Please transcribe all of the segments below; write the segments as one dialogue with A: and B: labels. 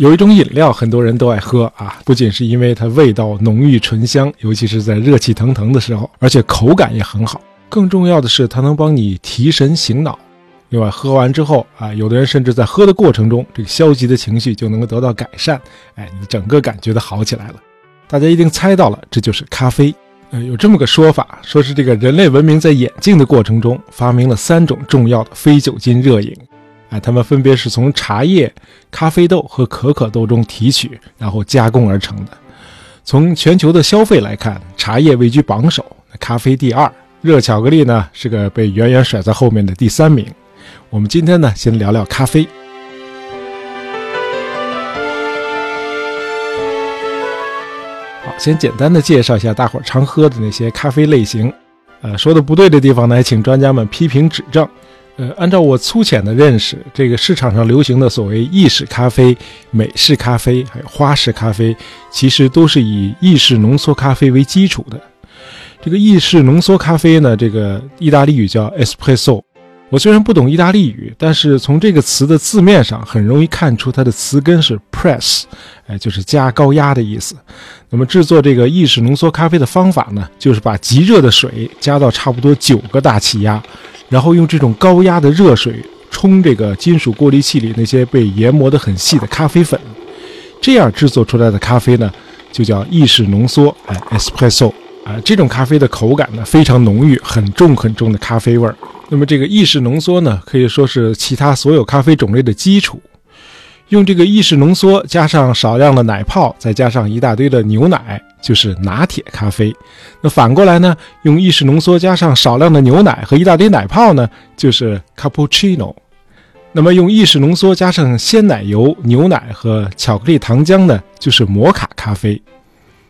A: 有一种饮料，很多人都爱喝啊，不仅是因为它味道浓郁醇香，尤其是在热气腾腾的时候，而且口感也很好。更重要的是，它能帮你提神醒脑。另外，喝完之后啊，有的人甚至在喝的过程中，这个消极的情绪就能够得到改善，哎，你整个感觉都好起来了。大家一定猜到了，这就是咖啡。呃，有这么个说法，说是这个人类文明在演进的过程中，发明了三种重要的非酒精热饮。哎，它们分别是从茶叶、咖啡豆和可可豆中提取，然后加工而成的。从全球的消费来看，茶叶位居榜首，咖啡第二，热巧克力呢是个被远远甩在后面的第三名。我们今天呢，先聊聊咖啡。好，先简单的介绍一下大伙儿常喝的那些咖啡类型。呃，说的不对的地方呢，请专家们批评指正。呃，按照我粗浅的认识，这个市场上流行的所谓意式咖啡、美式咖啡，还有花式咖啡，其实都是以意式浓缩咖啡为基础的。这个意式浓缩咖啡呢，这个意大利语叫 espresso。我虽然不懂意大利语，但是从这个词的字面上，很容易看出它的词根是 press，哎，就是加高压的意思。那么制作这个意式浓缩咖啡的方法呢，就是把极热的水加到差不多九个大气压。然后用这种高压的热水冲这个金属过滤器里那些被研磨得很细的咖啡粉，这样制作出来的咖啡呢，就叫意式浓缩，哎，espresso，啊，这种咖啡的口感呢非常浓郁，很重很重的咖啡味儿。那么这个意式浓缩呢，可以说是其他所有咖啡种类的基础。用这个意式浓缩加上少量的奶泡，再加上一大堆的牛奶，就是拿铁咖啡。那反过来呢？用意式浓缩加上少量的牛奶和一大堆奶泡呢，就是 cappuccino。那么用意式浓缩加上鲜奶油、牛奶和巧克力糖浆呢，就是摩卡咖啡。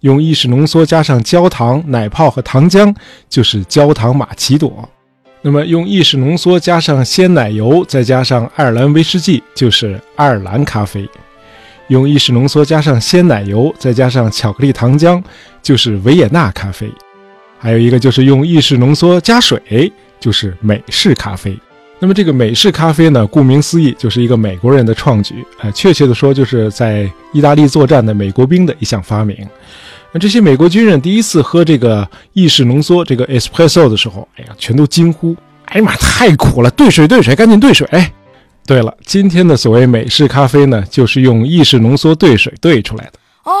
A: 用意式浓缩加上焦糖、奶泡和糖浆，就是焦糖玛奇朵。那么用意式浓缩加上鲜奶油，再加上爱尔兰威士忌，就是爱尔兰咖啡；用意式浓缩加上鲜奶油，再加上巧克力糖浆，就是维也纳咖啡；还有一个就是用意式浓缩加水，就是美式咖啡。那么这个美式咖啡呢，顾名思义，就是一个美国人的创举，哎，确切的说，就是在意大利作战的美国兵的一项发明。那这些美国军人第一次喝这个意式浓缩这个 espresso 的时候，哎呀，全都惊呼：“哎呀妈，太苦了！兑水，兑水，赶紧兑水！”对了，今天的所谓美式咖啡呢，就是用意式浓缩兑水兑出来的哦。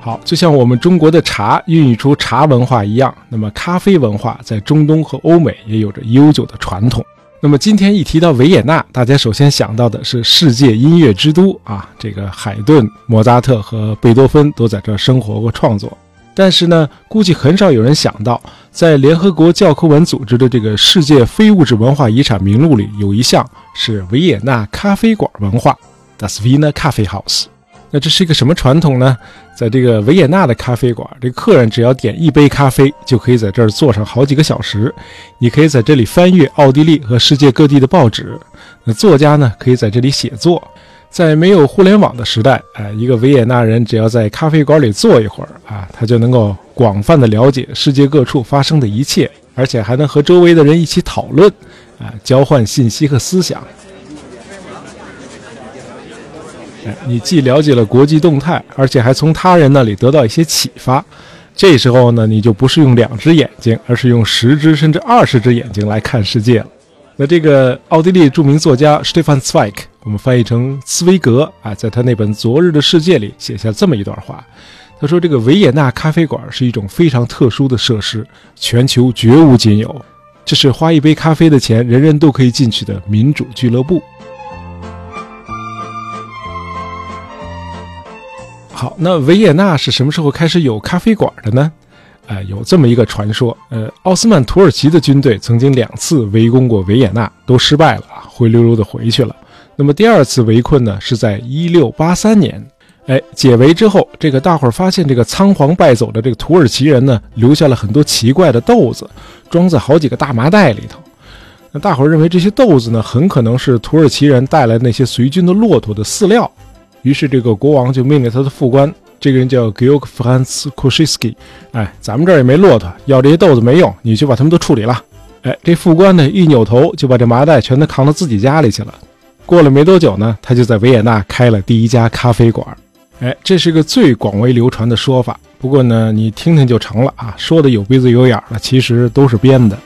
A: 好，就像我们中国的茶孕育出茶文化一样，那么咖啡文化在中东和欧美也有着悠久的传统。那么今天一提到维也纳，大家首先想到的是世界音乐之都啊，这个海顿、莫扎特和贝多芬都在这生活过、创作。但是呢，估计很少有人想到，在联合国教科文组织的这个世界非物质文化遗产名录里，有一项是维也纳咖啡馆文化 （Das Wiener Kaffeehaus）。那这是一个什么传统呢？在这个维也纳的咖啡馆，这客人只要点一杯咖啡，就可以在这儿坐上好几个小时。你可以在这里翻阅奥地利和世界各地的报纸。那作家呢，可以在这里写作。在没有互联网的时代，哎，一个维也纳人只要在咖啡馆里坐一会儿啊，他就能够广泛的了解世界各处发生的一切，而且还能和周围的人一起讨论，啊，交换信息和思想。你既了解了国际动态，而且还从他人那里得到一些启发。这时候呢，你就不是用两只眼睛，而是用十只甚至二十只眼睛来看世界了。那这个奥地利著名作家 Stefan Zweig，我们翻译成茨威格啊，在他那本《昨日的世界》里写下这么一段话。他说：“这个维也纳咖啡馆是一种非常特殊的设施，全球绝无仅有。这是花一杯咖啡的钱，人人都可以进去的民主俱乐部。”好，那维也纳是什么时候开始有咖啡馆的呢？哎，有这么一个传说，呃，奥斯曼土耳其的军队曾经两次围攻过维也纳，都失败了啊，灰溜溜的回去了。那么第二次围困呢，是在一六八三年，哎，解围之后，这个大伙儿发现这个仓皇败走的这个土耳其人呢，留下了很多奇怪的豆子，装在好几个大麻袋里头。那大伙儿认为这些豆子呢，很可能是土耳其人带来那些随军的骆驼的饲料。于是，这个国王就命令他的副官，这个人叫 Georg Franz Koschiski，哎，咱们这儿也没骆驼，要这些豆子没用，你去把他们都处理了。哎，这副官呢一扭头就把这麻袋全都扛到自己家里去了。过了没多久呢，他就在维也纳开了第一家咖啡馆。哎，这是个最广为流传的说法。不过呢，你听听就成了啊，说的有鼻子有眼的，其实都是编的。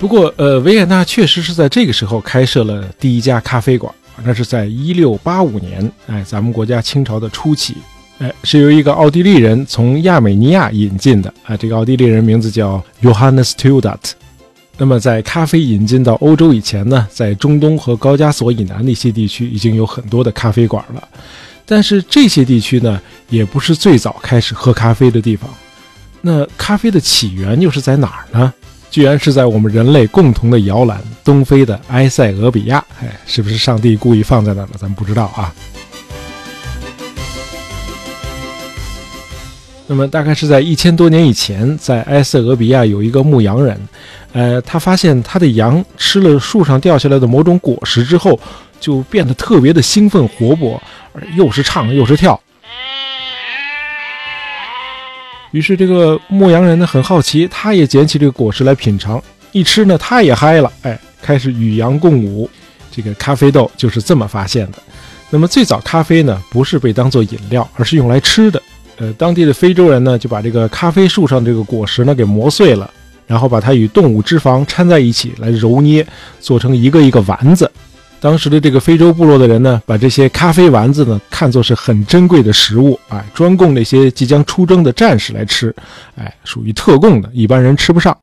A: 不过，呃，维也纳确实是在这个时候开设了第一家咖啡馆，那是在一六八五年，哎，咱们国家清朝的初期，哎，是由一个奥地利人从亚美尼亚引进的，啊，这个奥地利人名字叫 Johannes Tudat。那么，在咖啡引进到欧洲以前呢，在中东和高加索以南的一些地区已经有很多的咖啡馆了。但是这些地区呢，也不是最早开始喝咖啡的地方。那咖啡的起源又是在哪儿呢？居然是在我们人类共同的摇篮——东非的埃塞俄比亚。哎，是不是上帝故意放在那儿了？咱们不知道啊。那么，大概是在一千多年以前，在埃塞俄比亚有一个牧羊人，呃，他发现他的羊吃了树上掉下来的某种果实之后，就变得特别的兴奋活泼，又是唱又是跳。于是，这个牧羊人呢很好奇，他也捡起这个果实来品尝，一吃呢，他也嗨了，哎，开始与羊共舞。这个咖啡豆就是这么发现的。那么，最早咖啡呢，不是被当做饮料，而是用来吃的。呃，当地的非洲人呢，就把这个咖啡树上这个果实呢给磨碎了，然后把它与动物脂肪掺在一起来揉捏，做成一个一个丸子。当时的这个非洲部落的人呢，把这些咖啡丸子呢看作是很珍贵的食物，哎，专供那些即将出征的战士来吃，哎，属于特供的，一般人吃不上。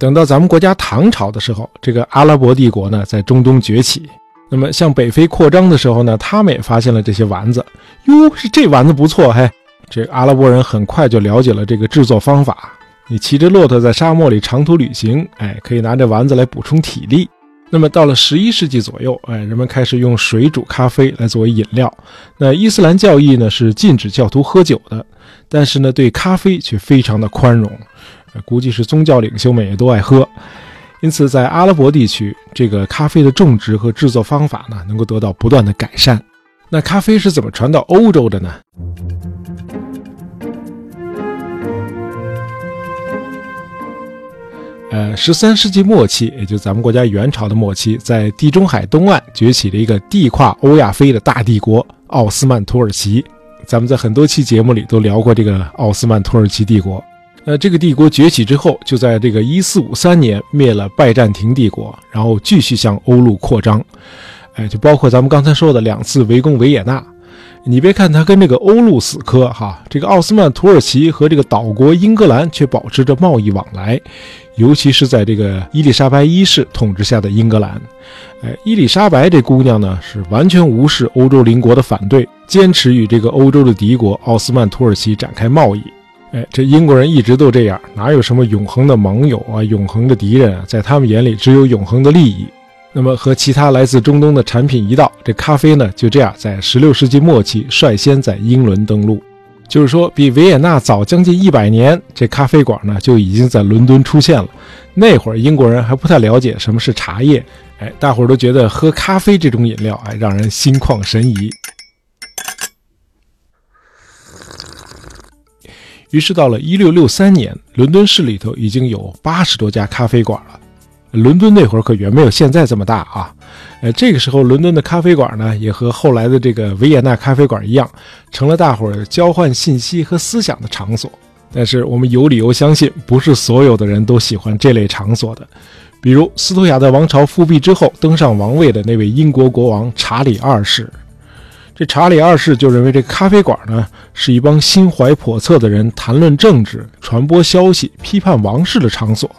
A: 等到咱们国家唐朝的时候，这个阿拉伯帝国呢在中东崛起，那么向北非扩张的时候呢，他们也发现了这些丸子，哟，是这丸子不错，嘿。这阿拉伯人很快就了解了这个制作方法。你骑着骆驼在沙漠里长途旅行，哎，可以拿着丸子来补充体力。那么到了十一世纪左右，哎，人们开始用水煮咖啡来作为饮料。那伊斯兰教义呢是禁止教徒喝酒的，但是呢对咖啡却非常的宽容，估计是宗教领袖们也都爱喝。因此在阿拉伯地区，这个咖啡的种植和制作方法呢能够得到不断的改善。那咖啡是怎么传到欧洲的呢？呃，十三世纪末期，也就咱们国家元朝的末期，在地中海东岸崛起了一个地跨欧亚非的大帝国——奥斯曼土耳其。咱们在很多期节目里都聊过这个奥斯曼土耳其帝国。呃，这个帝国崛起之后，就在这个一四五三年灭了拜占庭帝国，然后继续向欧陆扩张。哎，就包括咱们刚才说的两次围攻维也纳。你别看他跟这个欧陆死磕哈，这个奥斯曼土耳其和这个岛国英格兰却保持着贸易往来，尤其是在这个伊丽莎白一世统治下的英格兰。哎，伊丽莎白这姑娘呢，是完全无视欧洲邻国的反对，坚持与这个欧洲的敌国奥斯曼土耳其展开贸易。哎，这英国人一直都这样，哪有什么永恒的盟友啊，永恒的敌人啊，在他们眼里只有永恒的利益。那么和其他来自中东的产品一道，这咖啡呢就这样在16世纪末期率先在英伦登陆，就是说比维也纳早将近一百年，这咖啡馆呢就已经在伦敦出现了。那会儿英国人还不太了解什么是茶叶，哎，大伙儿都觉得喝咖啡这种饮料哎让人心旷神怡。于是到了1663年，伦敦市里头已经有八十多家咖啡馆了。伦敦那会儿可远没有现在这么大啊，呃，这个时候伦敦的咖啡馆呢，也和后来的这个维也纳咖啡馆一样，成了大伙儿交换信息和思想的场所。但是我们有理由相信，不是所有的人都喜欢这类场所的。比如斯图亚特王朝复辟之后登上王位的那位英国国王查理二世，这查理二世就认为这咖啡馆呢，是一帮心怀叵测的人谈论政治、传播消息、批判王室的场所。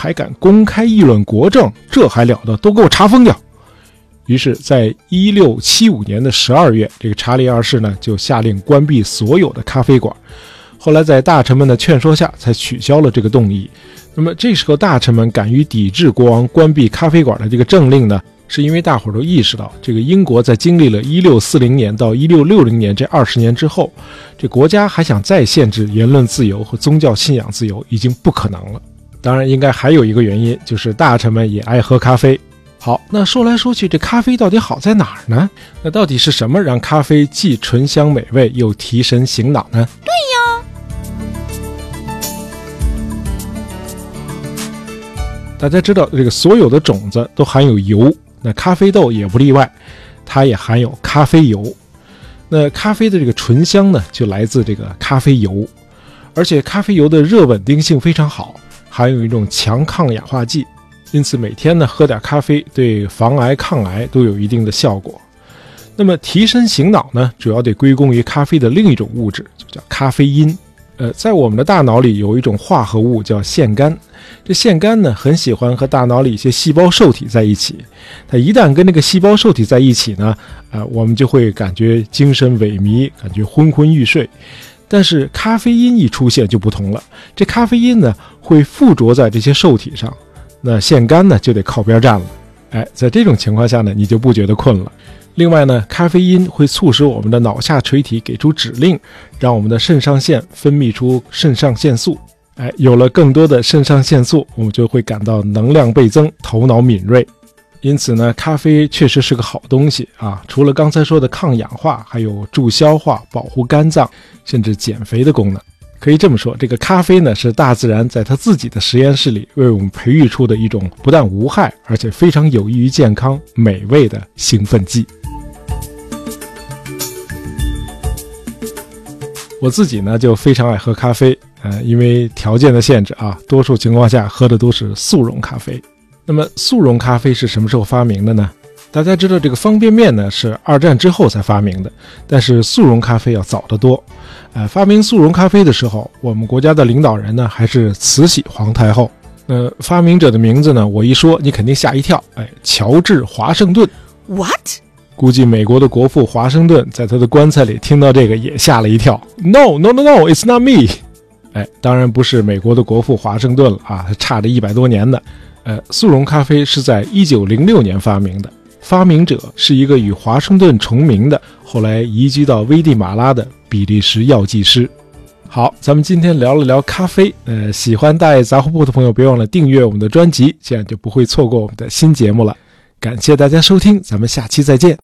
A: 还敢公开议论国政，这还了得！都给我查封掉！于是，在一六七五年的十二月，这个查理二世呢就下令关闭所有的咖啡馆。后来，在大臣们的劝说下，才取消了这个动议。那么，这时候大臣们敢于抵制国王关闭咖啡馆的这个政令呢，是因为大伙儿都意识到，这个英国在经历了一六四零年到一六六零年这二十年之后，这国家还想再限制言论自由和宗教信仰自由，已经不可能了。当然应该还有一个原因就是大臣们也爱喝咖啡。好那说来说去这咖啡到底好在哪儿呢？那到底是什么让咖啡既醇香美味又提神醒脑呢？
B: 对呀。
A: 大家知道这个所有的种子都含有油那咖啡豆也不例外它也含有咖啡油。那咖啡的这个醇香呢就来自这个咖啡油而且咖啡油的热稳定性非常好。含有一种强抗氧化剂，因此每天呢喝点咖啡对防癌抗癌都有一定的效果。那么提神醒脑呢，主要得归功于咖啡的另一种物质，就叫咖啡因。呃，在我们的大脑里有一种化合物叫腺苷，这腺苷呢很喜欢和大脑里一些细胞受体在一起，它一旦跟那个细胞受体在一起呢，啊，我们就会感觉精神萎靡，感觉昏昏欲睡。但是咖啡因一出现就不同了，这咖啡因呢会附着在这些受体上，那腺苷呢就得靠边站了。哎，在这种情况下呢，你就不觉得困了。另外呢，咖啡因会促使我们的脑下垂体给出指令，让我们的肾上腺分泌出肾上腺素。哎，有了更多的肾上腺素，我们就会感到能量倍增，头脑敏锐。因此呢，咖啡确实是个好东西啊！除了刚才说的抗氧化，还有助消化、保护肝脏，甚至减肥的功能。可以这么说，这个咖啡呢，是大自然在它自己的实验室里为我们培育出的一种不但无害，而且非常有益于健康、美味的兴奋剂。我自己呢就非常爱喝咖啡，呃，因为条件的限制啊，多数情况下喝的都是速溶咖啡。那么速溶咖啡是什么时候发明的呢？大家知道这个方便面呢是二战之后才发明的，但是速溶咖啡要早得多。呃，发明速溶咖啡的时候，我们国家的领导人呢还是慈禧皇太后。呃，发明者的名字呢，我一说你肯定吓一跳，哎，乔治华盛顿。
B: What？
A: 估计美国的国父华盛顿在他的棺材里听到这个也吓了一跳。No no no no, it's not me。哎，当然不是美国的国父华盛顿了啊，差着一百多年的。呃，速溶咖啡是在一九零六年发明的，发明者是一个与华盛顿重名的，后来移居到危地马拉的比利时药剂师。好，咱们今天聊了聊咖啡。呃，喜欢大爷杂货铺的朋友，别忘了订阅我们的专辑，这样就不会错过我们的新节目了。感谢大家收听，咱们下期再见。